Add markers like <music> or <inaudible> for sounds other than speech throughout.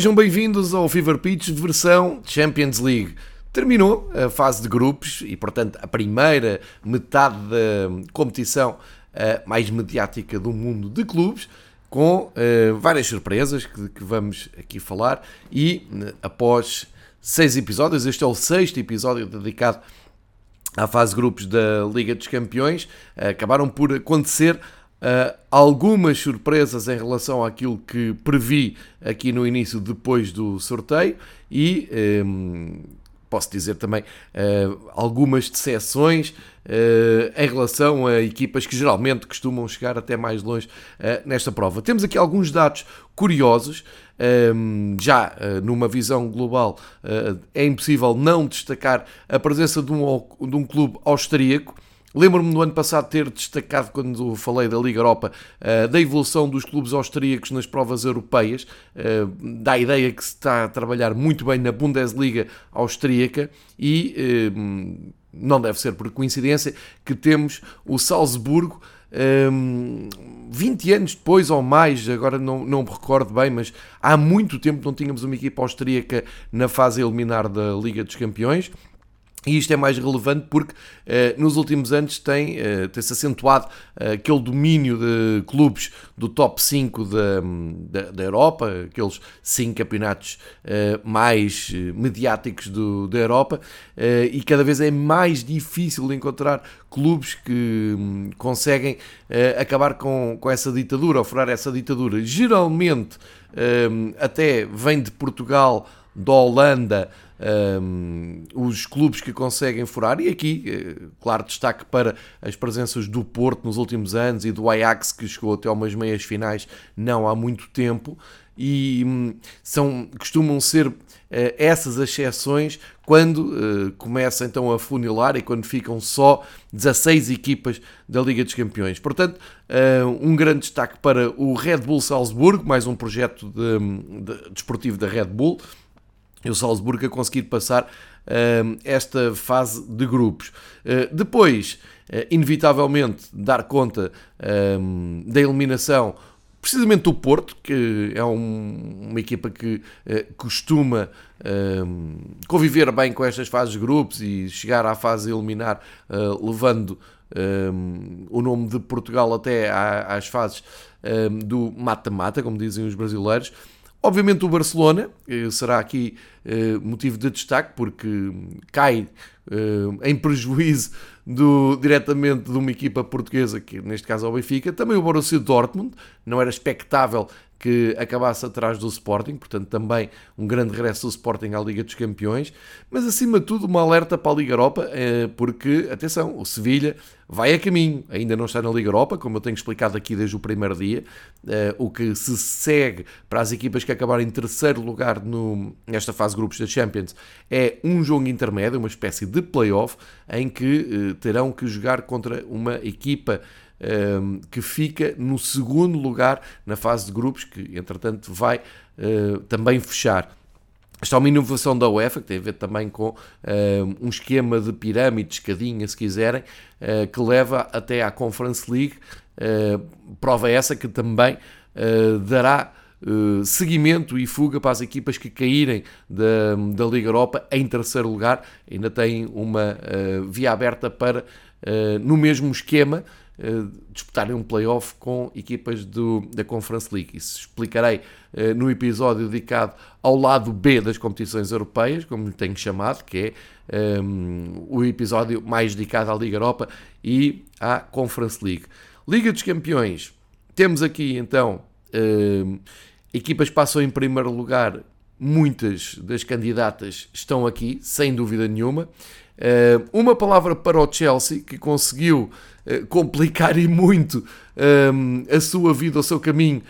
Sejam bem-vindos ao Fever Pitch versão Champions League. Terminou a fase de grupos e, portanto, a primeira metade da competição mais mediática do mundo de clubes, com uh, várias surpresas que, vamos aqui falar. E após seis episódios, este é o sexto episódio dedicado à fase de grupos da Liga dos Campeões, acabaram por acontecer Uh, algumas surpresas em relação àquilo que previ aqui no início, depois do sorteio, e um, posso dizer também uh, algumas decepções uh, em relação a equipas que geralmente costumam chegar até mais longe nesta prova. Temos aqui alguns dados curiosos. Um, já numa visão global, é impossível não destacar a presença de um, de um clube austríaco Lembro-me no ano passado ter destacado, quando falei da Liga Europa, uh, da evolução dos clubes austríacos nas provas europeias. Uh, dá a ideia que se está a trabalhar muito bem na Bundesliga austríaca e uh, não deve ser por coincidência que temos o Salzburgo. Um, 20 anos depois ou mais, agora não, não me recordo bem, mas há muito tempo não tínhamos uma equipa austríaca na fase eliminar da Liga dos Campeões. E isto é mais relevante porque uh, nos últimos anos tem, uh, tem-se acentuado uh, aquele domínio de clubes do top 5 da, da, da Europa, aqueles 5 campeonatos mais mediáticos do, da Europa, e cada vez é mais difícil encontrar clubes que um, conseguem acabar com, com essa ditadura, ou furar essa ditadura. Geralmente até vem de Portugal, da Holanda um, os clubes que conseguem furar, e aqui, eh, claro, destaque para as presenças do Porto nos últimos anos e do Ajax, que chegou até umas meias finais não há muito tempo, e hum, são, costumam ser essas as exceções quando uh, começa então a funilar e quando ficam só 16 equipas da Liga dos Campeões. Portanto, uh, um grande destaque para o Red Bull Salzburgo, mais um projeto de, de, desportivo da Red Bull, e o Salzburgo a conseguir passar esta fase de grupos. Depois, inevitavelmente, dar conta da eliminação precisamente do Porto, que é um, uma equipa que costuma conviver bem com estas fases de grupos e chegar à fase eliminar levando um, o nome de Portugal até às fases um, do mata-mata, como dizem os brasileiros. Obviamente o Barcelona será aqui eh, motivo de destaque porque cai eh, em prejuízo do, diretamente de uma equipa portuguesa, que neste caso é o Benfica. Também o Borussia Dortmund, não era expectável que acabasse atrás do Sporting, portanto também um grande regresso do Sporting à Liga dos Campeões, mas acima de tudo uma alerta para a Liga Europa, eh, porque, atenção, o Sevilha vai a caminho, ainda não está na Liga Europa, como eu tenho explicado aqui desde o primeiro dia, eh, o que se segue para as equipas que acabaram em terceiro lugar no, nesta fase de grupos da Champions é um jogo intermédio, uma espécie de playoff, em que eh, terão que jogar contra uma equipa Ehm, que fica no segundo lugar na fase de grupos, que entretanto vai eh, também fechar. Esta é uma inovação da UEFA, que tem a ver também com uh, um esquema de pirâmide, escadinha, se quiserem, uh, que leva até à Conference League. Uh, prova essa que também dará seguimento e fuga para as equipas que caírem da, da Liga Europa em terceiro lugar. Ainda tem uma via aberta para, no mesmo esquema, eh, disputarem um playoff com equipas do, da Conference League. Isso explicarei uh, no episódio dedicado ao lado B das competições europeias, como tenho chamado, que é um, ehm, o episódio mais dedicado à Liga Europa e à Conference League. Liga dos Campeões, temos aqui então uh, equipas que passam em primeiro lugar, muitas das candidatas estão aqui, sem dúvida nenhuma. Uh, uma palavra para o Chelsea, que conseguiu uh, complicar e muito um, a sua vida, o seu caminho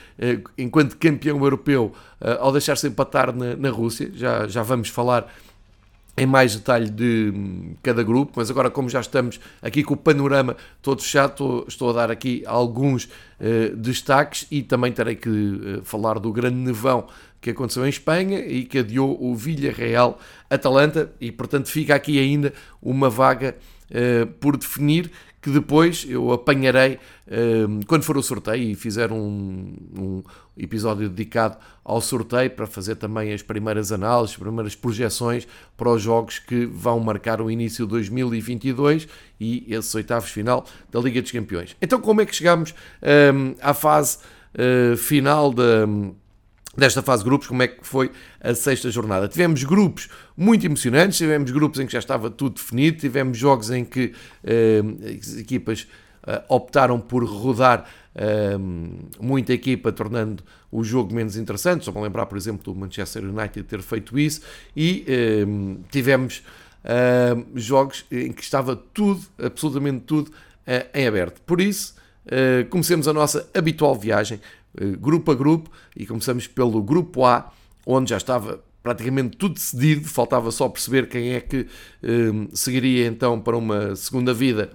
enquanto campeão europeu, ao deixar-se empatar na, na Rússia. Já, já vamos falar em mais detalhe de hum, cada grupo, mas agora, como já estamos aqui com o panorama todo fechado, estou, estou a dar aqui alguns uh, destaques e também terei que uh, falar do grande nevão que aconteceu em Espanha e que adiou o Villarreal Atalanta e, portanto, fica aqui ainda uma vaga uh, por definir que depois eu apanharei uh, quando for o sorteio e fizer um, um, episódio dedicado ao sorteio para fazer também as primeiras análises, as primeiras projeções para os jogos que vão marcar o início de 2022 e esses oitavos final da Liga dos Campeões. Então, como é que chegamos um, à fase uh, final da desta fase de grupos, como é que foi a sexta jornada. Tivemos grupos muito emocionantes, tivemos grupos em que já estava tudo definido, tivemos jogos em que eh, as equipas eh, optaram por rodar eh, muita equipa, tornando o jogo menos interessante. Só para lembrar, por exemplo, do Manchester United ter feito isso, e eh, tivemos eh, jogos em que estava tudo, absolutamente tudo, eh, em aberto. Por isso, comecemos a nossa habitual viagem grupo a grupo, e começamos pelo grupo A, onde já estava praticamente tudo decidido, faltava só perceber quem é que um, eh, seguiria então para uma segunda vida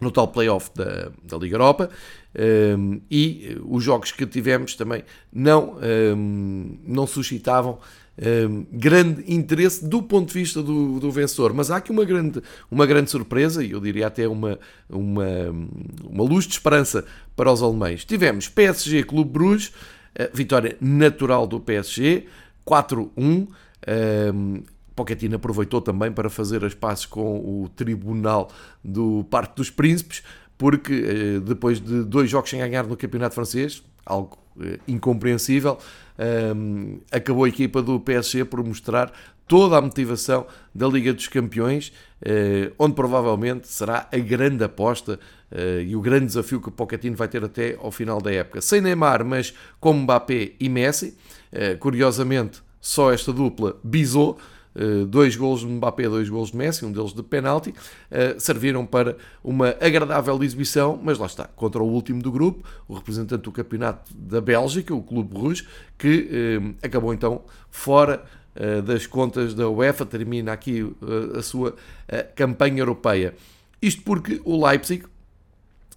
no tal playoff da, da Liga Europa. Um, e os jogos que tivemos também não, um, não suscitavam um, grande interesse do ponto de vista do, do, vencedor. Mas há aqui uma grande, uma grande surpresa, e eu diria até uma, uma, uma luz de esperança para os alemães. Tivemos PSG Clube Bruges, vitória natural do PSG, 4-1. Um, Pochettino aproveitou também para fazer as pazes com o Tribunal do Parque dos Príncipes, porque eh, depois de dois jogos sem ganhar no Campeonato Francês, algo eh, incompreensível, um, acabou a equipa do PSG por mostrar toda a motivação da Liga dos Campeões, uh, onde provavelmente será a grande aposta uh, e o grande desafio que o Pochettino vai ter até ao final da época. Sem Neymar, mas com Mbappé e Messi, uh, curiosamente só esta dupla bisou, eh, dois golos de Mbappé, dois golos de Messi, um deles de penalti, uh, serviram para uma agradável exibição, mas lá está, contra o último do grupo, o representante do campeonato da Bélgica, o Clube Rouge, que uh, acabou então fora das contas da UEFA, termina aqui a sua campanha europeia. Isto porque o Leipzig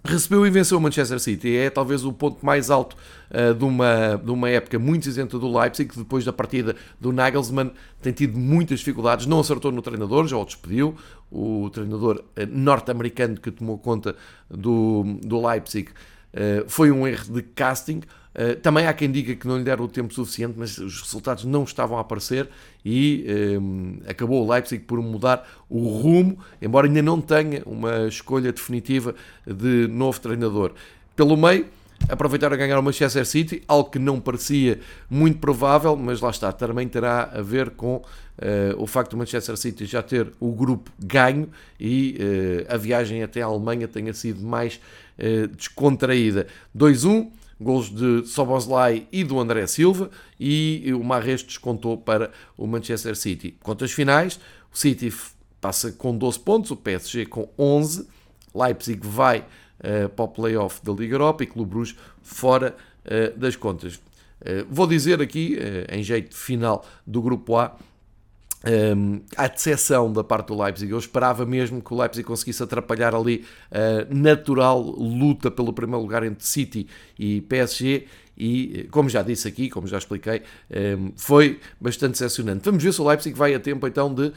recebeu e venceu o Manchester City. É talvez o ponto mais alto uh, de, uma, de uma época muito cinzenta do Leipzig, depois da partida do Nagelsmann tem tido muitas dificuldades, não acertou no treinador, já o despediu, o treinador uh, norte-americano que tomou conta do, do Leipzig uh, foi um erro de casting. Uh, também há quem diga que não lhe deram o tempo suficiente, mas os resultados não estavam a aparecer e um, acabou o Leipzig por mudar o rumo, embora ainda não tenha uma escolha definitiva de novo treinador. Pelo meio, aproveitaram a ganhar o Manchester City, algo que não parecia muito provável, mas lá está, também terá a ver com uh, o facto do Manchester City já ter o grupo ganho e uh, a viagem até a Alemanha tenha sido mais descontraída. 2-1 gols de Soboslai e do André Silva e o Marres descontou para o Manchester City. Contas finais, o City passa com 12 pontos, o PSG com 11, Leipzig vai uh, para o playoff da Liga Europa e Clube Bruges fora uh, das contas. Uh, vou dizer aqui, em jeito final do grupo A, um, à decepção da parte do Leipzig. Eu esperava mesmo que o Leipzig conseguisse atrapalhar ali a natural luta pelo primeiro lugar entre City e PSG. E, como já disse aqui, como já expliquei, um, foi bastante decepcionante. Vamos ver se o Leipzig vai a tempo então de,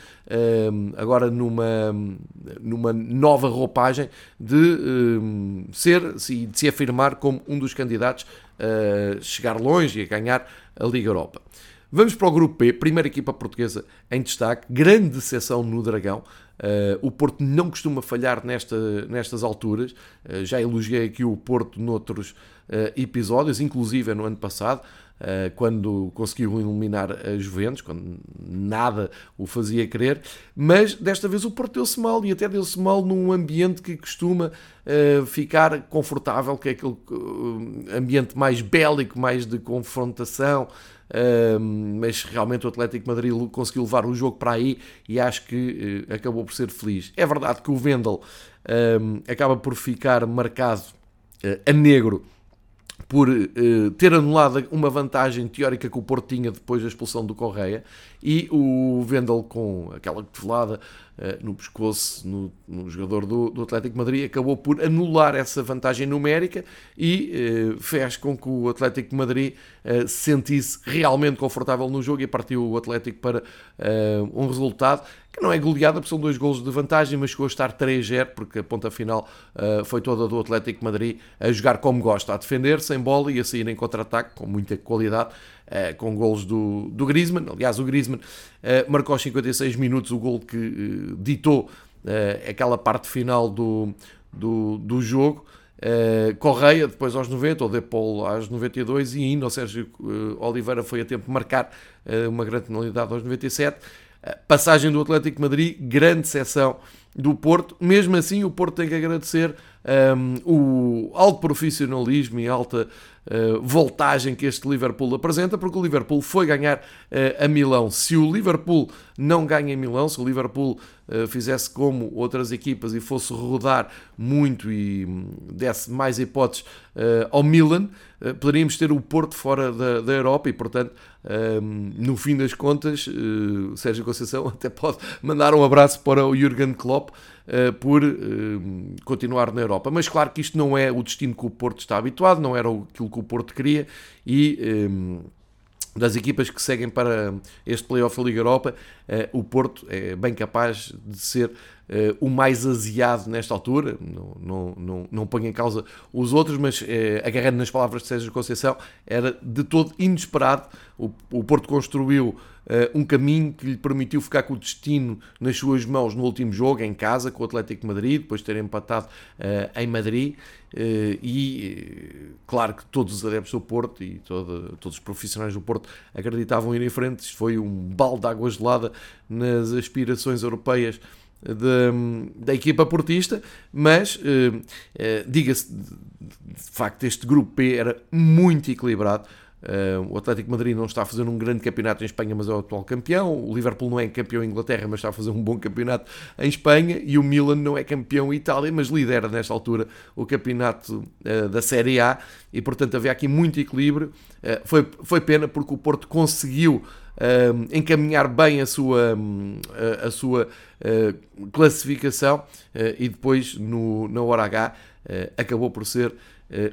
um, agora numa, numa nova roupagem, de ser e de se afirmar como um dos candidatos a chegar longe e a ganhar a Liga Europa. Vamos para o grupo P, primeira equipa portuguesa em destaque, grande decepção no Dragão. Uh, o Porto não costuma falhar nesta, nestas alturas. Uh, já elogiei aqui o Porto noutros uh, episódios, inclusive no ano passado, quando conseguiu eliminar a Juventus, quando nada o fazia querer. Mas desta vez o Porto deu-se mal e até deu-se mal num ambiente que costuma ficar confortável, que é aquele ambiente mais bélico, mais de confrontação mas realmente o Atlético Madrid conseguiu levar o jogo para aí e acho que acabou por ser feliz. É verdade que o Vendel acaba por ficar marcado a negro por uh, ter anulado uma vantagem teórica que o Porto tinha depois da expulsão do Correia e o Vendel com aquela cotovelada no pescoço no, no jogador do, do, Atlético Madrid acabou por anular essa vantagem numérica e uh, fez com que o Atlético Madrid se sentisse realmente confortável no jogo e partiu o Atlético para um resultado que não é goleada, porque são dois golos de vantagem, mas chegou a estar 3-0, porque a ponta final uh, foi toda do Atlético Madrid a jogar como gosta, a defender, sem bola e a sair em contra-ataque, com muita qualidade, uh, com golos do, do Griezmann. Aliás, o Griezmann uh, marcou aos 56 minutos o gol que ditou aquela parte final do, do, do jogo. Uh, Correia, depois aos 90, ou Depol aos 92, e ainda o Sérgio uh, Oliveira foi a tempo de marcar uh, uma grande penalidade aos 97. passagem do Atlético de Madrid, grande seção do Porto. Mesmo assim, o Porto tem que agradecer um, o alto profissionalismo e alta uh, voltagem que este Liverpool apresenta, porque o Liverpool foi ganhar uh, a Milão. Se o Liverpool não ganha em Milão, se o Liverpool uh, fizesse como outras equipas e fosse rodar muito e um, desse mais hipóteses ao Milan, poderíamos ter o Porto fora da, da Europa e, portanto, um, no fim das contas, Sérgio Conceição <laughs> até pode mandar um abraço para o Jürgen Klopp por uh, continuar na Europa. Mas claro que isto não é o destino que o Porto está habituado, não era aquilo que o Porto queria e. Um, das equipas que seguem para este playoff da Liga Europa, o Porto é bem capaz de ser o mais aziado nesta altura, não, não, não, não ponho em causa os outros, mas agarrando nas palavras de Sérgio Conceição, era de todo inesperado. O, Porto construiu um caminho que lhe permitiu ficar com o destino nas suas mãos no último jogo, em casa, com o Atlético de Madrid, depois de ter empatado em Madrid. e claro que todos os adeptos do Porto e todo, todos os profissionais do Porto acreditavam ir em frente. Isto foi um balde de água gelada nas aspirações europeias de, da equipa portista, mas uh, uh, diga-se de, facto este grupo P era muito equilibrado. Uh, o Atlético Madrid não está a fazer um grande campeonato em Espanha, mas é o atual campeão. O Liverpool não é campeão em Inglaterra, mas está a fazer um bom campeonato em Espanha. E o Milan não é campeão em Itália, mas lidera nesta altura o campeonato uh, da Série A. E portanto havia aqui muito equilíbrio. Uh, foi, foi pena porque o Porto conseguiu encaminhar bem a sua, a, sua classificação e depois no, na hora H acabou por ser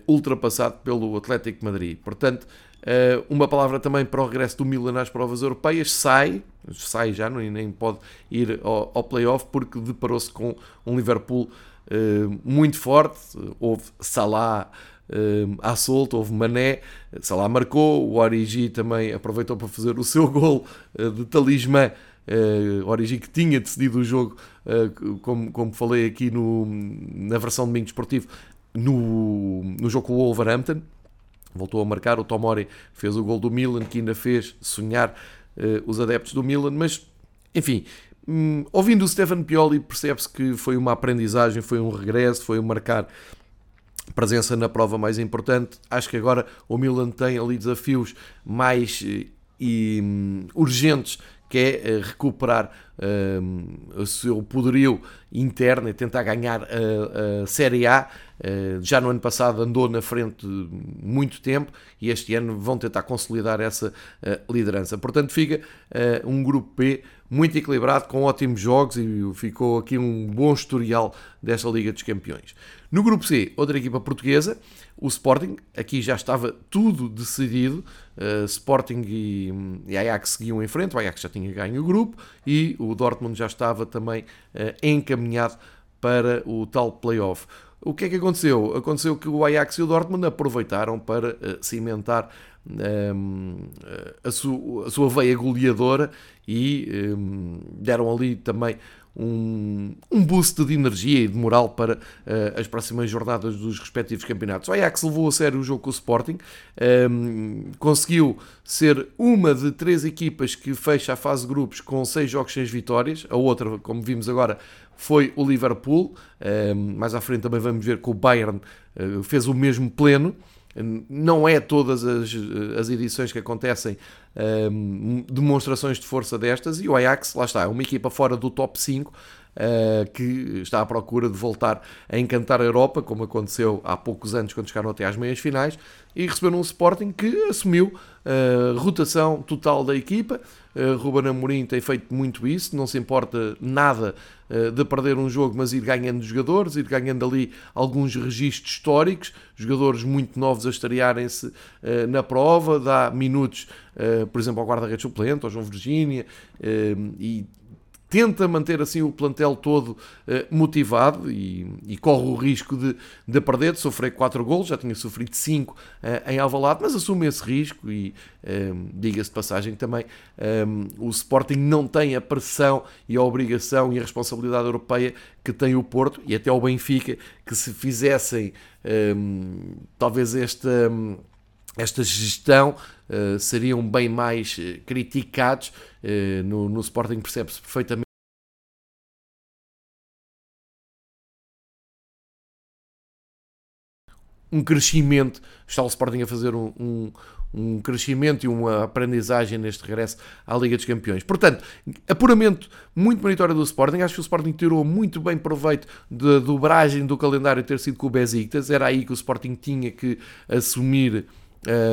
ultrapassado pelo Atlético Madrid. Portanto, Uh, uma palavra também para o regresso do Milan às provas europeias. Sai, sai já, não, nem pode ir ao, ao playoff porque deparou-se com um Liverpool uh, muito forte. Houve Salah uh, à solta, houve Mané, Salah marcou, o Origi também aproveitou para fazer o seu <laughs> gol de talismã. Uh, Origi que tinha decidido o jogo, como, como falei aqui no, na versão de domingo esportivo, no, no jogo com o Wolverhampton voltou a marcar. O Tomori fez o gol do Milan, que ainda fez sonhar uh, os adeptos do Milan. Mas, enfim, hum, ouvindo o Stefano Pioli, percebe-se que foi uma aprendizagem, foi um regresso, foi um marcar presença na prova mais importante. Acho que agora o Milan tem ali desafios mais uh, e, um, urgentes que é uh, recuperar uh, o seu poderio interno e tentar ganhar a, Série A. Uh, já no ano passado andou na frente muito tempo e este ano vão tentar consolidar essa liderança. Portanto, fica um grupo P muito equilibrado, com ótimos jogos e ficou aqui um bom historial desta Liga dos Campeões. No grupo C, outra equipa portuguesa, o Sporting, aqui já estava tudo decidido, uh, Sporting e, e Ajax seguiam em frente, o Ajax já tinha ganho o grupo e o Dortmund já estava também uh, encaminhado para o tal playoff. O que é que aconteceu? Aconteceu que o Ajax e o Dortmund aproveitaram para uh, cimentar um, a, su, a, sua veia goleadora e um, deram ali também um, um boost de energia e de moral para uh, as próximas jornadas dos respectivos campeonatos. O Ajax levou a sério o jogo com o Sporting, um, conseguiu ser uma de três equipas que fecha a fase de grupos com seis jogos, seis vitórias. A outra, como vimos agora, foi o Liverpool. Um, mais à frente também vamos ver que o Bayern uh, fez o mesmo pleno. Não é todas as, as edições que acontecem um, demonstrações de força destas e o Ajax, lá está, é uma equipa fora do top 5 uh, que está à procura de voltar a encantar a Europa, como aconteceu há poucos anos quando chegaram até às meias finais, e receberam um Sporting que assumiu rotação total da equipa. Uh, Ruben Amorim tem feito muito isso, não se importa nada uh, de perder um jogo, mas ir ganhando jogadores, ir ganhando ali alguns registros históricos, jogadores muito novos a estrearem-se uh, na prova, dá minutos, por exemplo, ao guarda-redes suplente, ao João Virgínia, e tenta manter assim o plantel todo uh, motivado e, e, corre o risco de, de perder, de sofrer 4 golos, já tinha sofrido 5 uh, em Alvalade, mas assume esse risco e um, diga-se de passagem também o Sporting não tem a pressão e a obrigação e a responsabilidade europeia que tem o Porto e até o Benfica, que se fizessem talvez esta esta gestão uh, seriam bem mais uh, criticados. Uh, no, no Sporting percebe-se perfeitamente. Um crescimento, está o Sporting a fazer um, um, um crescimento e uma aprendizagem neste regresso à Liga dos Campeões. Portanto, apuramento muito meritório do Sporting. Acho que o Sporting tirou muito bem proveito da dobragem do calendário ter sido com o Besiktas. Era aí que o Sporting tinha que assumir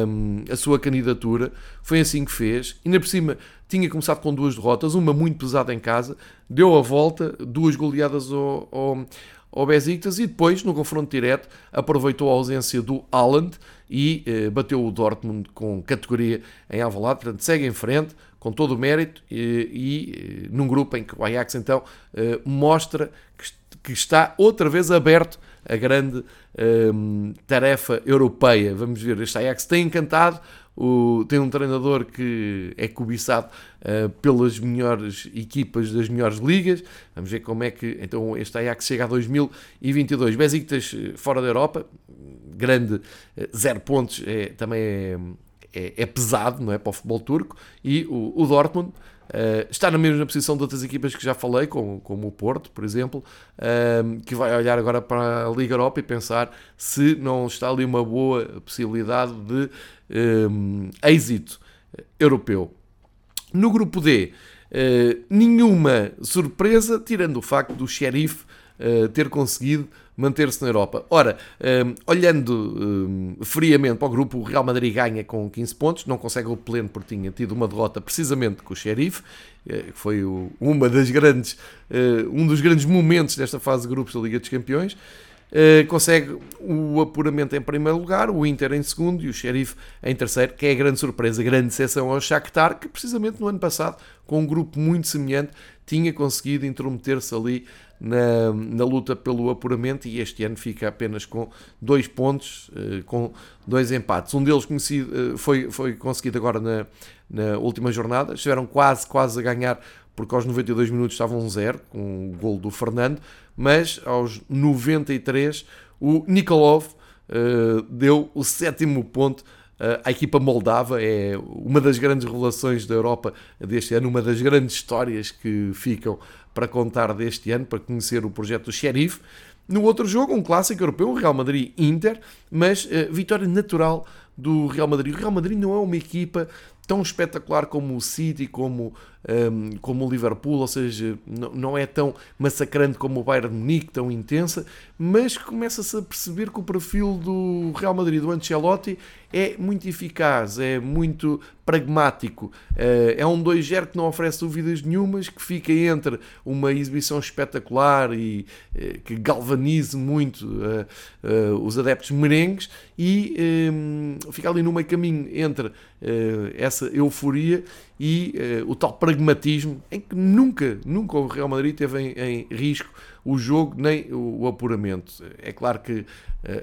um, a sua candidatura. Foi assim que fez. Ainda por cima, tinha começado com duas derrotas, uma muito pesada em casa, deu a volta, duas goleadas ao, ao, ao Besiktas e depois, no confronto direto, aproveitou a ausência do Haaland e eh, bateu o Dortmund com categoria em Alvalade. Portanto, segue em frente com todo o mérito e, e num grupo em que o Ajax então eh, mostra que, que está outra vez aberto a grande um, tarefa europeia. Vamos ver, este Ajax tem encantado, o, tem um treinador que é cobiçado uh, pelas melhores equipas das melhores ligas. Vamos ver como é que então este Ajax chega a 2022. Besiktas eh, fora da Europa, grande, uh, zero pontos, é, também é, é, é, pesado não é, para o futebol turco. E o, o Dortmund Uh, está na mesma posição de outras equipas que já falei, como, como o Porto, por exemplo, uh, que vai olhar agora para a Liga Europa e pensar se não está ali uma boa possibilidade de uh, êxito europeu. No grupo D, nenhuma surpresa, tirando o facto do Sheriff ter conseguido manter-se na Europa. Ora, um, olhando um, friamente para o grupo, o Real Madrid ganha com 15 pontos, não consegue o pleno porque tinha tido uma derrota precisamente com o Sheriff, eh, que foi uma das grandes, um dos grandes momentos desta fase de grupos da Liga dos Campeões. Uh, consegue o apuramento em primeiro lugar, o Inter em segundo e o Sheriff em terceiro, que é a grande surpresa, a grande exceção ao Shakhtar, que precisamente no ano passado, com um grupo muito semelhante, tinha conseguido intrometer-se ali na, na luta pelo apuramento e este ano fica apenas com dois pontos, eh, com dois empates. Um deles conhecido, eh, foi, foi conseguido agora na, na última jornada, estiveram quase, quase a ganhar porque aos 92 minutos estavam 1 zero com o gol do Fernando, mas aos 93 o Nikolov uh, deu o sétimo ponto uh, à equipa moldava, é uma das grandes revelações da Europa deste ano, uma das grandes histórias que ficam para contar deste ano, para conhecer o projeto do Sheriff. No outro jogo, um clássico europeu, o Real Madrid-Inter, mas uh, vitória natural do Real Madrid. O Real Madrid não é uma equipa tão espetacular como o City, como, um, como o Liverpool, ou seja, não, é tão massacrante como o Bayern de Munique, tão intensa, mas começa-se a perceber que o perfil do Real Madrid, do Ancelotti, é muito eficaz, é muito pragmático. Eh, é um 2-0 que não oferece dúvidas nenhumas, que fica entre uma exibição espetacular e eh, que galvanize muito eh, os adeptos merengues e ehm, fica ali no meio caminho entre essa euforia e o tal pragmatismo em que nunca, nunca o Real Madrid teve em, em risco o jogo nem o, apuramento. É claro que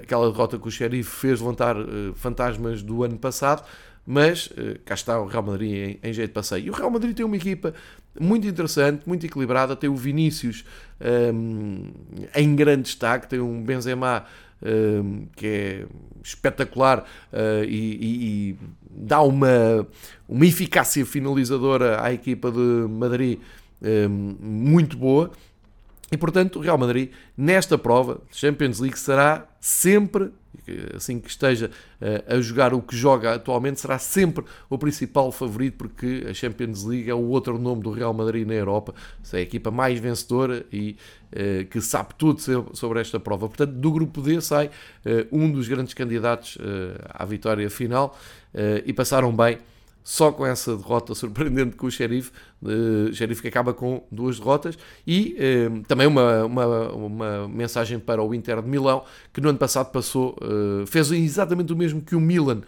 aquela derrota com o Sheriff fez levantar fantasmas do ano passado, mas uh, cá está o Real Madrid em, em, jeito de passeio. E o Real Madrid tem uma equipa muito interessante, muito equilibrada, tem o Vinícius um, ehm, em grande destaque, tem um Benzema que é espetacular uh, e, e, dá uma, uma eficácia finalizadora à equipa de Madrid muito boa. E portanto, o Real Madrid, nesta prova, Champions League, será sempre assim que esteja eh, a jogar o que joga atualmente, será sempre o principal favorito, porque a Champions League é o outro nome do Real Madrid na Europa, é a equipa mais vencedora e uh, que sabe tudo sobre esta prova. Portanto, do grupo D sai uh, um dos grandes candidatos à vitória final e passaram bem só com essa derrota surpreendente com o Sheriff, uh, Sheriff que acaba com duas derrotas, e uh, também uma, uma, uma, mensagem para o Inter de Milão, que no ano passado passou, uh, fez exatamente o mesmo que o Milan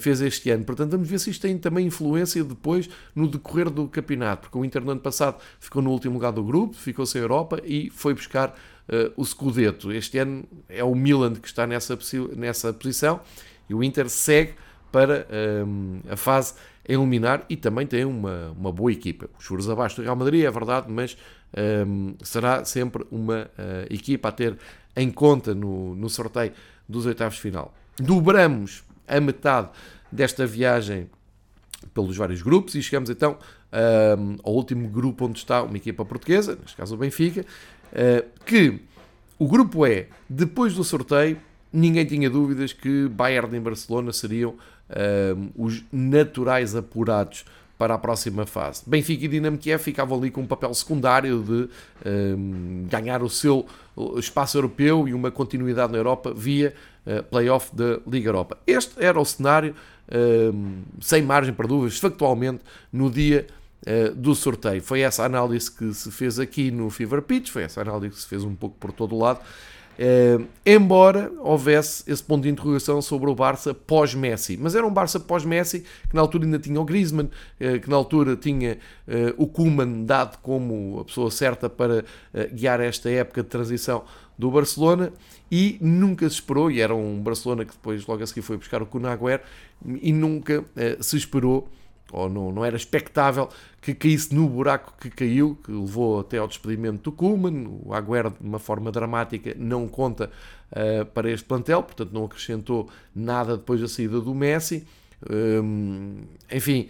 fez este ano. Portanto, vamos ver se isto tem também influência depois no decorrer do campeonato, porque o Inter no ano passado ficou no último lugar do grupo, ficou sem Europa e foi buscar o Scudetto. Este ano é o Milan que está nessa, nessa posição e o Inter segue para um, a fase a eliminar e também tem uma, uma boa equipa. Os juros abaixo do Real Madrid, é verdade, mas um, será sempre uma uh, equipa a ter em conta no, no sorteio dos oitavos de final. Dobramos a metade desta viagem pelos vários grupos e chegamos então um, ao último grupo onde está uma equipa portuguesa, neste caso o Benfica, uh, que o grupo é, depois do sorteio, ninguém tinha dúvidas que Bayern e Barcelona seriam os naturais apurados para a próxima fase. Benfica e Dinamo Kiev ficavam ali com um papel secundário de um, ganhar o seu espaço europeu e uma continuidade na Europa via uh, playoff da Liga Europa. Este era o cenário, um, sem margem para dúvidas, factualmente, no dia uh, do sorteio. Foi essa análise que se fez aqui no Fever Pitch, foi essa análise que se fez um pouco por todo o lado. Uh, embora houvesse esse ponto de interrogação sobre o Barça pós-Messi. Mas era um Barça pós-Messi que na altura ainda tinha o Griezmann, uh, que na altura tinha uh, o Koeman dado como a pessoa certa para guiar esta época de transição do Barcelona e nunca se esperou, e era um Barcelona que depois logo a seguir foi buscar o Kun e nunca se esperou ou não, não era expectável que caísse no buraco que caiu, que levou até ao despedimento do Kuhlmann. O Agüero, de uma forma dramática, não conta uh, para este plantel, portanto não acrescentou nada depois da saída do Messi. Um, enfim,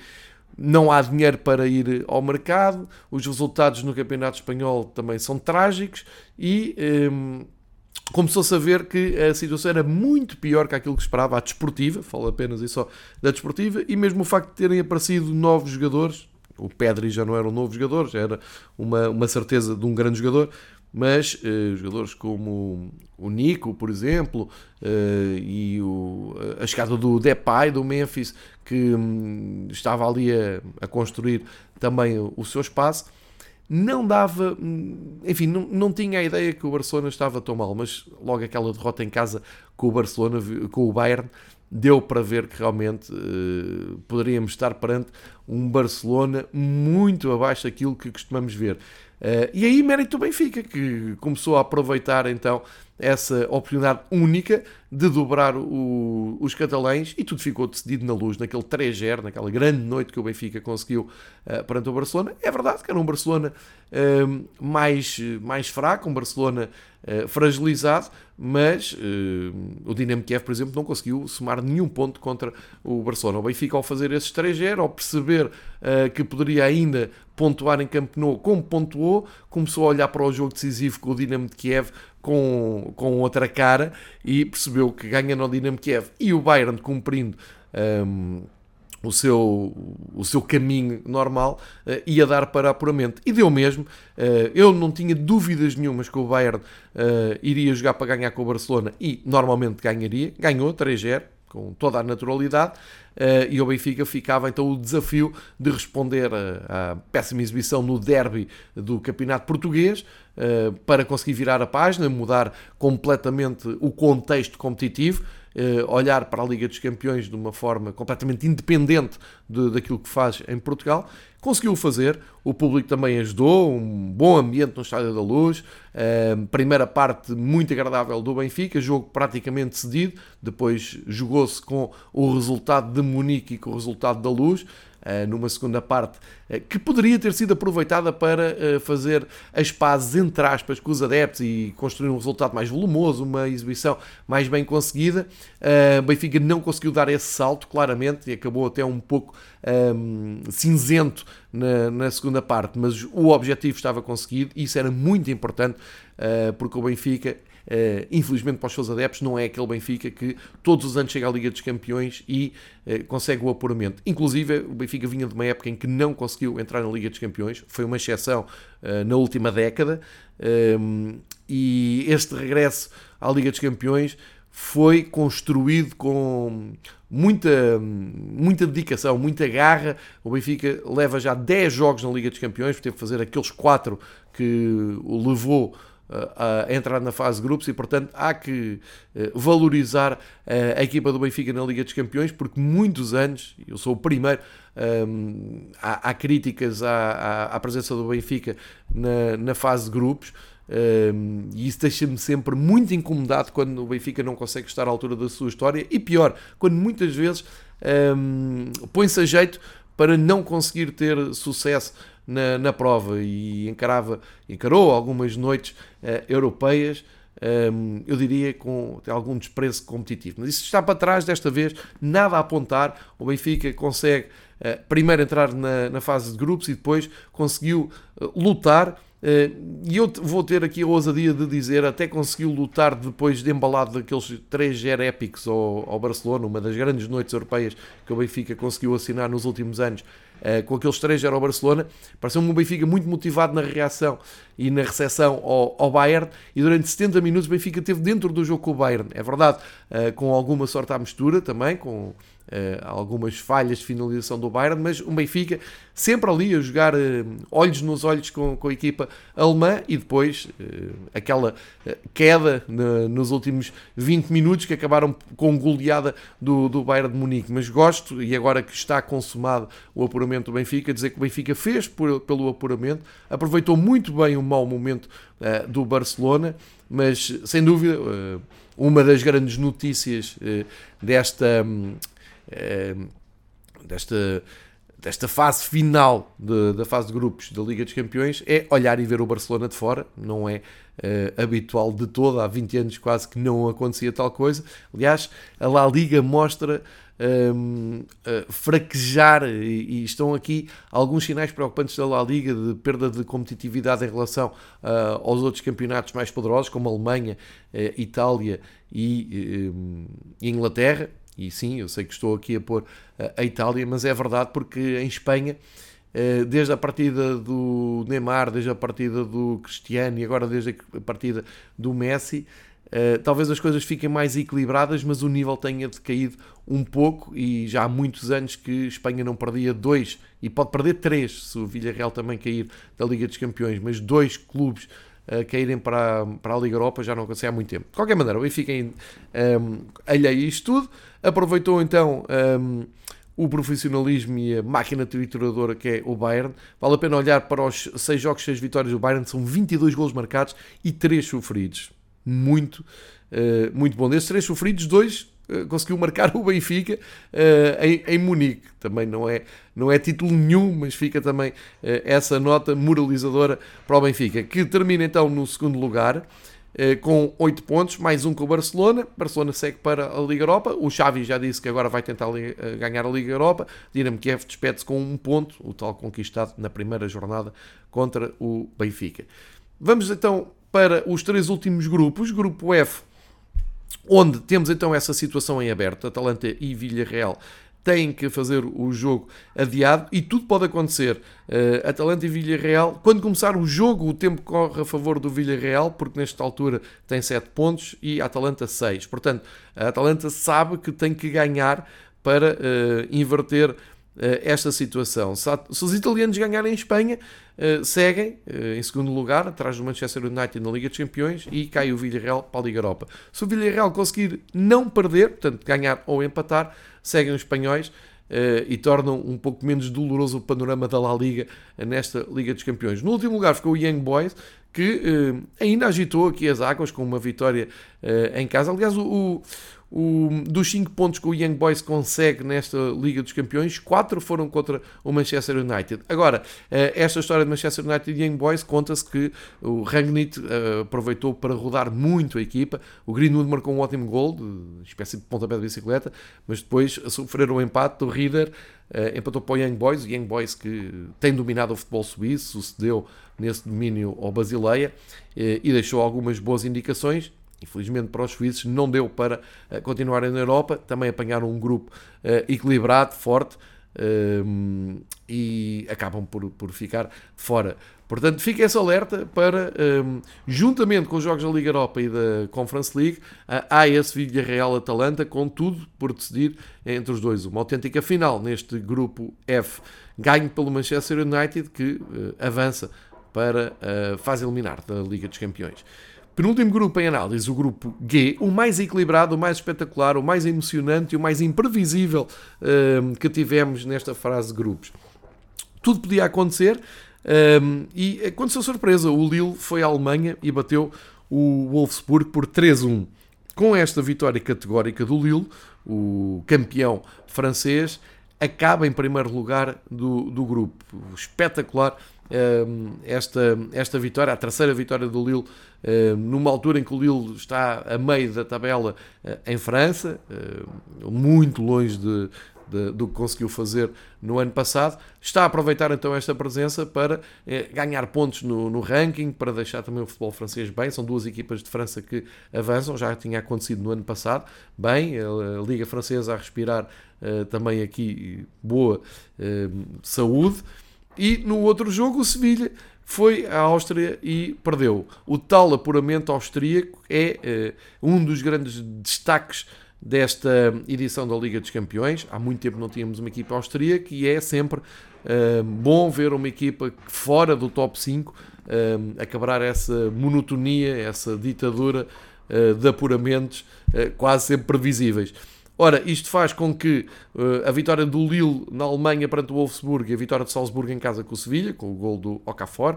não há dinheiro para ir ao mercado, os resultados no Campeonato Espanhol também são trágicos e. Um, começou-se a ver que a situação era muito pior que aquilo que esperava a desportiva, falo apenas e só da desportiva, e mesmo o facto de terem aparecido novos jogadores, o Pedri já não era um novo jogador, já era uma, uma certeza de um grande jogador, mas eh, jogadores como o Nico, por exemplo, eh, e o, a chegada do Depay do Memphis, que hum, estava ali a, a construir também o, o seu espaço, não dava, enfim, não, não tinha a ideia que o Barcelona estava tão mal, mas logo aquela derrota em casa com o Barcelona, com o Bayern, deu para ver que realmente uh, poderíamos estar perante um Barcelona muito abaixo daquilo que costumamos ver. Uh, e aí mérito do Benfica, que começou a aproveitar então essa oportunidade única de dobrar o, os catalães e tudo ficou decidido na luz, naquele 3-0, naquela grande noite que o Benfica conseguiu uh, perante o Barcelona. É verdade que era um Barcelona uh, mais, mais fraco, um Barcelona uh, fragilizado, mas o Dinamo Kiev, por exemplo, não conseguiu somar nenhum ponto contra o Barcelona. O Benfica, ao fazer esses 3-0, ao perceber que poderia ainda pontuar em Camp Nou como pontuou, começou a olhar para o jogo decisivo com o Dinamo de Kiev com, com outra cara e percebeu que ganha no Dinamo Kiev e o Bayern cumprindo um, o, seu, o seu caminho normal uh, ia dar para apuramento. E deu mesmo. Uh, eu não tinha dúvidas nenhumas que o Bayern uh, iria jogar para ganhar com o Barcelona e normalmente ganharia. Ganhou 3-0 com toda a naturalidade. Uh, e o Benfica ficava então o desafio de responder à péssima exibição no derby do Campeonato Português uh, para conseguir virar a página, mudar completamente o contexto competitivo. Uh, olhar para a Liga dos Campeões de uma forma completamente independente de, daquilo que faz em Portugal Conseguiu fazer, o público também ajudou, um bom ambiente no Estádio da Luz, uh, primeira parte muito agradável do Benfica, jogo praticamente cedido, depois jogou-se com o resultado de Munique e com o resultado da Luz, numa segunda parte uh, que poderia ter sido aproveitada para uh, fazer as pazes entre aspas com os adeptos e construir um resultado mais volumoso, uma exibição mais bem conseguida. Benfica não conseguiu dar esse salto, claramente, e acabou até um pouco um, cinzento na, na, segunda parte, mas o objetivo estava conseguido e isso era muito importante porque o Benfica. Uh, infelizmente para os seus adeptos não é aquele Benfica que todos os anos chega à Liga dos Campeões e uh, consegue o apuramento. Inclusive o Benfica vinha de uma época em que não conseguiu entrar na Liga dos Campeões, foi uma exceção na última década um, e este regresso à Liga dos Campeões foi construído com muita, muita dedicação, muita garra. O Benfica leva já 10 jogos na Liga dos Campeões, teve que fazer aqueles 4 que o levou a entrar na fase grupos e, portanto, há que eh, valorizar a equipa do Benfica na Liga dos Campeões, porque muitos anos, eu sou o primeiro, ehm, há, críticas à, presença do Benfica na, na fase de grupos. Um, ehm, e isso deixa-me sempre muito incomodado quando o Benfica não consegue estar à altura da sua história e pior, quando muitas vezes um, ehm, põe-se a jeito para não conseguir ter sucesso na, na prova e encarava, encarou algumas noites uh, europeias, um, ehm, eu diria com algum desprezo competitivo. Mas isso está para trás desta vez, nada a apontar. O Benfica consegue uh, primeiro entrar na, na, fase de grupos e depois conseguiu uh, lutar. E eu vou ter aqui a ousadia de dizer, até conseguiu lutar depois de embalado daqueles 3-0 épicos ao, ao Barcelona, uma das grandes noites europeias que o Benfica conseguiu assinar nos últimos anos, uh, com aqueles três era o Barcelona. Pareceu-me um Benfica muito motivado na reação e na recepção ao, ao, Bayern. E durante 70 minutos o Benfica teve dentro do jogo com o Bayern. É verdade, uh, com alguma sorte à mistura também, com algumas falhas de finalização do Bayern, mas o Benfica sempre ali a jogar uh, olhos nos olhos com, com a equipa alemã e depois uh, aquela queda nos últimos 20 minutos que acabaram com goleada do, do Bayern de Munique. Mas gosto, e agora que está consumado o apuramento do Benfica, dizer que o Benfica fez por, pelo apuramento, aproveitou muito bem o mau momento do Barcelona, mas sem dúvida uma das grandes notícias desta um, Ehm, desta, desta fase final de, da fase de grupos da Liga dos Campeões é olhar e ver o Barcelona de fora, não é uh, habitual de todo, há 20 anos quase que não acontecia tal coisa. Aliás, a La Liga mostra um, uh, fraquejar e, e, estão aqui alguns sinais preocupantes da La Liga de perda de competitividade em relação uh, aos outros campeonatos mais poderosos, como Alemanha, Itália e Inglaterra e sim, eu sei que estou aqui a pôr eh, a Itália, mas é verdade porque em Espanha, eh, desde a partida do Neymar, desde a partida do Cristiano e agora desde a partida do Messi, eh, talvez as coisas fiquem mais equilibradas, mas o nível tenha decaído um pouco e já há muitos anos que Espanha não perdia dois e pode perder três se o Villarreal também cair da Liga dos Campeões, mas dois clubes caírem para, para a Liga Europa já não acontece há muito tempo. De qualquer maneira, o Benfica um, alheio a isto tudo, aproveitou então um, o profissionalismo e a máquina trituradora que é o Bayern. Vale a pena olhar para os 6 jogos, 6 vitórias do Bayern, são 22 gols marcados e 3 sofridos. Muito, uh, muito bom. Desses 3 sofridos, 2 eh, conseguiu marcar o Benfica uh, em, em, Munique. Também não é, não é título nenhum, mas fica também uh, essa nota moralizadora para o Benfica, que termina então no segundo lugar. Com 8 pontos, mais um com o Barcelona. Barcelona segue para a Liga Europa. O Xavi já disse que agora vai tentar ganhar a Liga Europa. Dinamo Kiev despede-se com um ponto, o tal conquistado na primeira jornada contra o Benfica. Vamos então para os três últimos grupos. Grupo F, onde temos então essa situação em aberto, Atalanta e Villarreal têm que fazer o jogo adiado e tudo pode acontecer. Uh, Atalanta e Villarreal, quando começar o jogo, o tempo corre a favor do Villarreal, porque nesta altura tem 7 pontos e Atalanta 6. Portanto, a Atalanta sabe que tem que ganhar para uh, inverter esta situação. Se, os italianos ganharem em Espanha, eh, seguem eh, em segundo lugar, atrás do Manchester United na Liga dos Campeões e cai o Villarreal para a Liga Europa. Se o Villarreal conseguir não perder, portanto ganhar ou empatar, seguem os espanhóis e tornam um pouco menos doloroso o panorama da La Liga nesta Liga dos Campeões. No último lugar ficou o Young Boys, que ainda agitou aqui as águas com uma vitória em casa. Aliás, o, o, dos 5 pontos que o Young Boys consegue nesta Liga dos Campeões, 4 foram contra o Manchester United. Agora, eh, esta história de Manchester United e Young Boys conta-se que o Rangnick uh, aproveitou para rodar muito a equipa. O Greenwood marcou um ótimo gol, de espécie de pontapé de bicicleta, mas depois sofreram o empate do Rieder, uh, empatou para o Young Boys. O Young Boys que tem dominado o futebol suíço, sucedeu nesse domínio ao Basileia e deixou algumas boas indicações Infelizmente para os suíços não deu para uh, continuarem na Europa, também apanharam um grupo uh, equilibrado, forte, um, e acabam por, por ficar fora. Portanto, fica esse alerta para, um, juntamente com os jogos da Liga Europa e da Conference League, há esse Villarreal-Atalanta, com tudo por decidir entre os dois. Uma autêntica final neste grupo F, ganho pelo Manchester United, que uh, avança para a fase eliminar da Liga dos Campeões. Penúltimo grupo em análise, o grupo G, o mais equilibrado, o mais espetacular, o mais emocionante e o mais imprevisível um, que tivemos nesta fase de grupos. Tudo podia acontecer um, e aconteceu surpresa. O Lille foi à Alemanha e bateu o Wolfsburg por 3-1. Com esta vitória categórica do Lille, o campeão francês acaba em primeiro lugar do, do grupo. Espetacular esta, esta vitória, a terceira vitória do Lille, numa altura em que o Lille está a meio da tabela ah, em França, muito longe de, de, do que conseguiu fazer no ano passado. Está a aproveitar então esta presença para eh, ganhar pontos no, no, ranking, para deixar também o futebol francês bem. São duas equipas de França que avançam, já tinha acontecido no ano passado. Bem, a, Liga Francesa a respirar eh, também aqui boa saúde. E no outro jogo, o Sevilha foi à Áustria e perdeu. O tal apuramento austríaco é eh, um dos grandes destaques desta edição da Liga dos Campeões. Há muito tempo não tínhamos uma equipa austríaca e é sempre uh, bom ver uma equipa fora do top 5 uh, acabar essa monotonia, essa ditadura uh, de apuramentos quase sempre previsíveis. Ora, isto faz com que a vitória do Lille na Alemanha perante o Wolfsburg e a vitória de Salzburgo em casa com o Sevilha, com o gol do Okafor,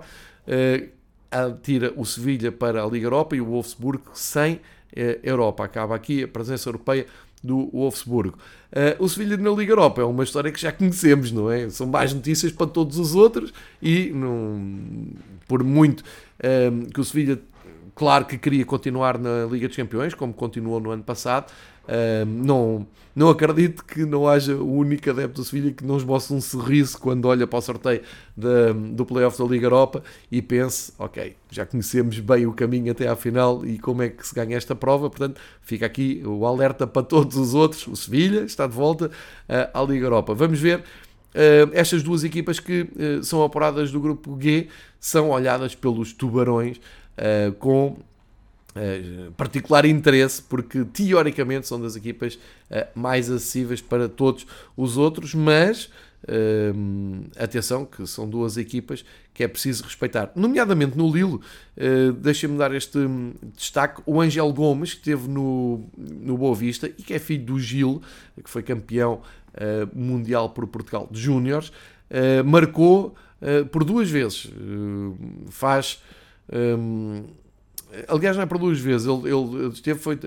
tira o Sevilha para a Liga Europa e o Wolfsburg sem eh, Europa. Acaba aqui a presença europeia do Wolfsburgo. Uh, o Sevilha na Liga Europa é uma história que já conhecemos, não é? São mais notícias para todos os outros e por muito uh, que o Sevilha, claro que queria continuar na Liga dos Campeões, como continuou no ano passado, Uh, não, não acredito que não haja o único adepto do Sevilha que não esboce um sorriso quando olha para o sorteio de, do playoff da Liga Europa e pense, ok, já conhecemos bem o caminho até à final e como é que se ganha esta prova, portanto fica aqui o alerta para todos os outros, o Sevilha está de volta uh, à Liga Europa. Vamos ver uh, estas duas equipas que uh, são apuradas do grupo G são olhadas pelos tubarões com Uh, particular interesse, porque teoricamente são das equipas uh, mais acessíveis para todos os outros, mas uh, atenção que são duas equipas que é preciso respeitar. Nomeadamente no Lilo, deixem-me dar este destaque, o Angel Gomes, que esteve no, no Boa Vista e que é filho do Gil, que foi campeão mundial por Portugal de Júniores, marcou por duas vezes, faz... Um, Aliás, não é por duas vezes, ele, ele esteve foi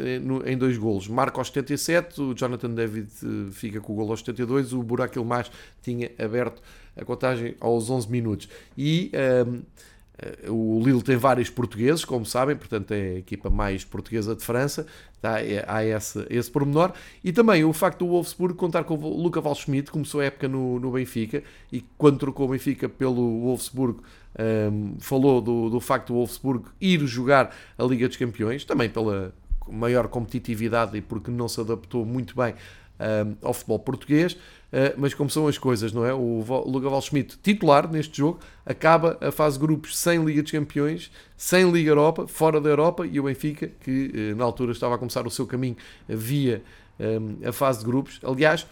em dois golos. Marca aos 77, o Jonathan David eh, fica com o gol aos 72, o Burak Ilmaz tinha aberto a contagem aos 11 minutos. E um, ehm, eh, o Lille tem vários portugueses, como sabem, portanto é a equipa mais portuguesa de França, tá? É, há esse, esse pormenor. E também o facto do Wolfsburg contar com o Luca Valschmidt, começou a época no, no Benfica, e quando trocou o Benfica pelo Wolfsburg, um, falou do, do facto do Wolfsburg ir jogar a Liga dos Campeões, também pela maior competitividade e porque não se adaptou muito bem ao futebol português, uh, mas como são as coisas, não é? O Lugaval Schmidt, titular neste jogo, acaba a fase de grupos sem Liga dos Campeões, sem Liga Europa, fora da Europa, e o Benfica, que uh, na altura estava a começar o seu caminho via a fase de grupos. Aliás,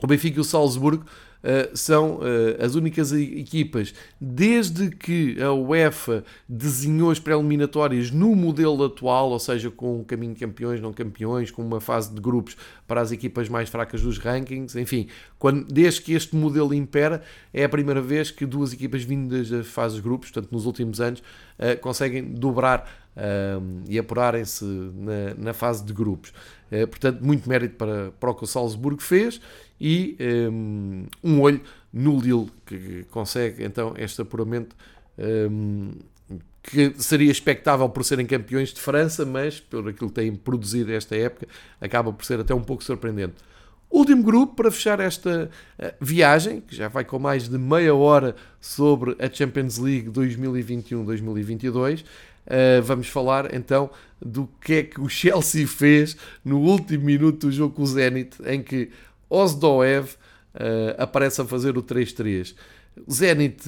o Benfica e o Salzburgo uh, são uh, as únicas equipas, desde que a UEFA desenhou as pré-eliminatórias no modelo atual, ou seja, com um caminho de campeões, não campeões, com uma fase de grupos para as equipas mais fracas dos rankings, enfim, quando, desde que este modelo impera, é a primeira vez que duas equipas vindas das fases de grupos, portanto, nos últimos anos, uh, conseguem dobrar e apurarem-se na, na, fase de grupos. portanto, muito mérito para, para o que o Salzburgo fez e um, um olho no Lille, que consegue então este apuramento um, que seria expectável por serem campeões de França, mas por aquilo que têm produzido esta época, acaba por ser até um pouco surpreendente. Último grupo para fechar esta uh, viagem, que já vai com mais de meia hora sobre a Champions League 2021-2022. Uh, vamos falar então do que é que o Chelsea fez no último minuto do jogo com o Zenit, em que Osdoev aparece a fazer o 3-3. O Zenit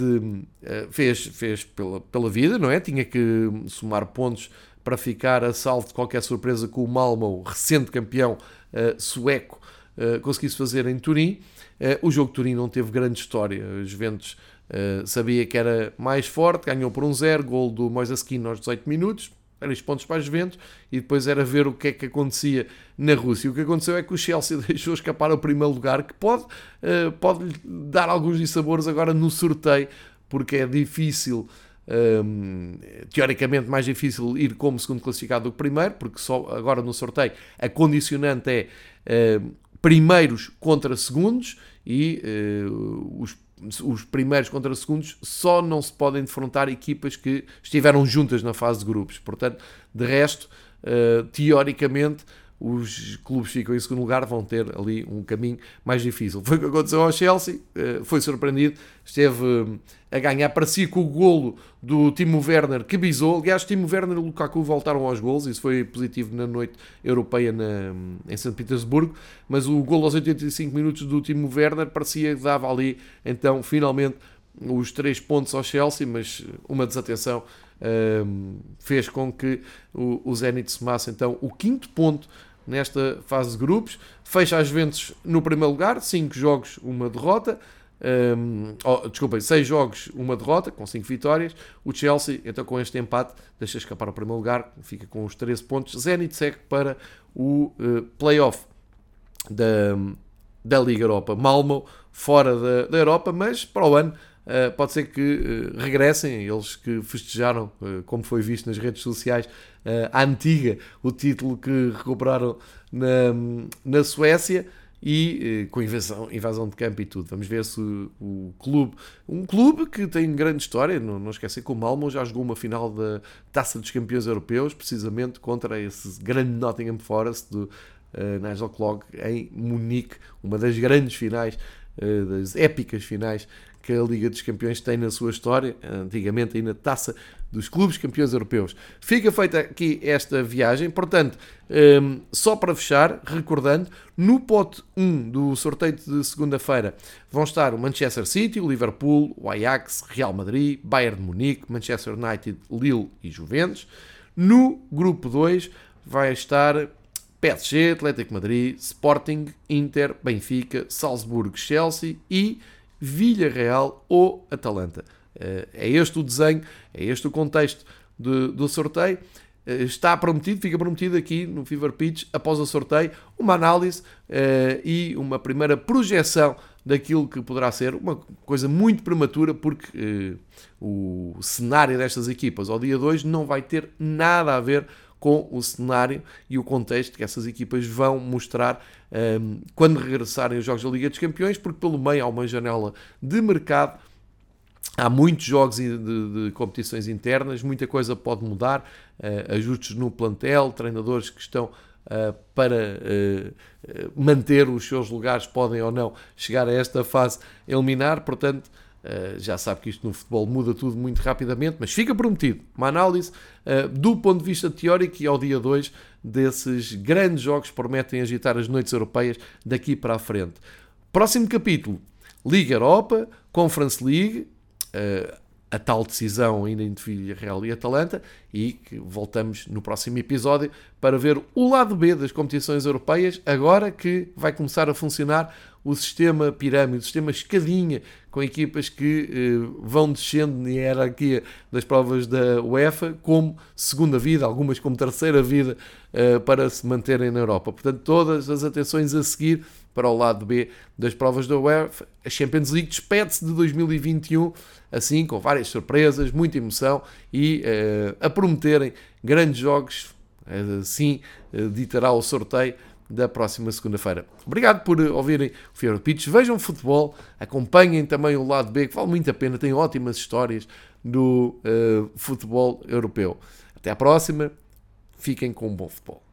fez, fez pela, pela vida, não é? Tinha que somar pontos para ficar a salvo de qualquer surpresa com o Malmo, recente campeão sueco, conseguisse fazer em Turim. o jogo de Turim não teve grande história. Os Juventus Uh, sabia que era mais forte, ganhou por um zero, gol do Moisés aos 18 minutos, três pontos para os Juventus, e depois era ver o que é que acontecia na Rússia. O que aconteceu é que o Chelsea <laughs> deixou escapar ao primeiro lugar, que pode, uh, pode dar alguns dissabores agora no sorteio, porque é difícil, um, ehm, teoricamente mais difícil ir como segundo classificado do que primeiro, porque só agora no sorteio a condicionante é uh, primeiros contra segundos, e uh, os os primeiros contra os segundos só não se podem defrontar equipas que estiveram juntas na fase de grupos. Portanto, de resto, uh, teoricamente, os clubes ficam em segundo lugar vão ter ali um caminho mais difícil. Foi o que aconteceu ao Chelsea, eh, foi surpreendido, esteve eh, a ganhar para si com o golo do Timo Werner que bisou. Aliás, Timo Werner e Lukaku voltaram aos golos, isso foi positivo na noite europeia na, em São Petersburgo, mas o golo aos 85 minutos do Timo Werner parecia que dava ali, então, finalmente, os três pontos ao Chelsea, mas uma desatenção fez com que o, o Zenit somasse então o quinto ponto nesta fase de grupos. Fecha as Juventus no primeiro lugar, 5 jogos, uma derrota. Um, oh, desculpem, 6 jogos, uma derrota, com 5 vitórias. O Chelsea, então com este empate, deixa escapar o primeiro lugar, fica com os 13 pontos. Zenit segue para o uh, playoff da, da Liga Europa. Malmo fora da, da Europa, mas para o ano Uh, pode ser que uh, regressem, eles que festejaram, uh, como foi visto nas redes sociais, à antiga, o título que recuperaram na, na Suécia e com invasão, invasão de campo e tudo. Vamos ver se o, o, clube, um clube que tem grande história, não, não esquecer que o Malmo já jogou uma final da Taça dos Campeões Europeus, precisamente contra esse grande Nottingham Forest do Nigel Clog em Munique, uma das grandes finais, das épicas finais que a Liga dos Campeões tem na sua história, antigamente ainda taça dos clubes campeões europeus. Fica feita aqui esta viagem, portanto, um, só para fechar, recordando, no pote 1 do sorteio de segunda-feira vão estar o Manchester City, o Liverpool, o Ajax, Real Madrid, Bayern de Munique, Manchester United, Lille e Juventus. No grupo 2 vai estar PSG, Atlético Madrid, Sporting, Inter, Benfica, Salzburgo, Chelsea e Villarreal ou Atalanta. Eh, é este o desenho, é este o contexto de, do sorteio. Eh, está prometido, fica prometido aqui no Fever Pitch, após o sorteio, uma análise uh, e uma primeira projeção daquilo que poderá ser uma coisa muito prematura, porque o cenário destas equipas ao dia 2 não vai ter nada a ver com o cenário e o contexto que essas equipas vão mostrar um, ehm, quando regressarem os Jogos da Liga dos Campeões, porque pelo meio há uma janela de mercado. Há muitos jogos de, de, competições internas, muita coisa pode mudar, uh, ajustes no plantel, treinadores que estão uh, para uh, manter os seus lugares podem ou não chegar a esta fase eliminar, portanto, Uh, já sabe que isto no futebol muda tudo muito rapidamente, mas fica prometido uma análise uh, do ponto de vista teórico e ao dia 2 desses grandes jogos que prometem agitar as noites europeias daqui para a frente. Próximo capítulo: Liga Europa, Conference League, uh, a tal decisão ainda entre Villarreal e Atalanta e que voltamos no próximo episódio para ver o lado B das competições europeias, agora que vai começar a funcionar o sistema pirâmide, o sistema escadinha, com equipas que eh, vão descendo na hierarquia das provas da UEFA como segunda vida, algumas como terceira vida, eh, para se manterem na Europa. Portanto, todas as atenções a seguir para o lado B das provas da UEFA. A Champions League despede-se de 2021, assim, com várias surpresas, muita emoção e eh, a prometerem grandes jogos, assim ditará o sorteio da próxima segunda-feira. Obrigado por ouvirem o Fever Pitch. Vejam futebol, acompanhem também o lado B, que vale muito a pena, tem ótimas histórias do uh, futebol europeu. Até à próxima, fiquem com um bom futebol.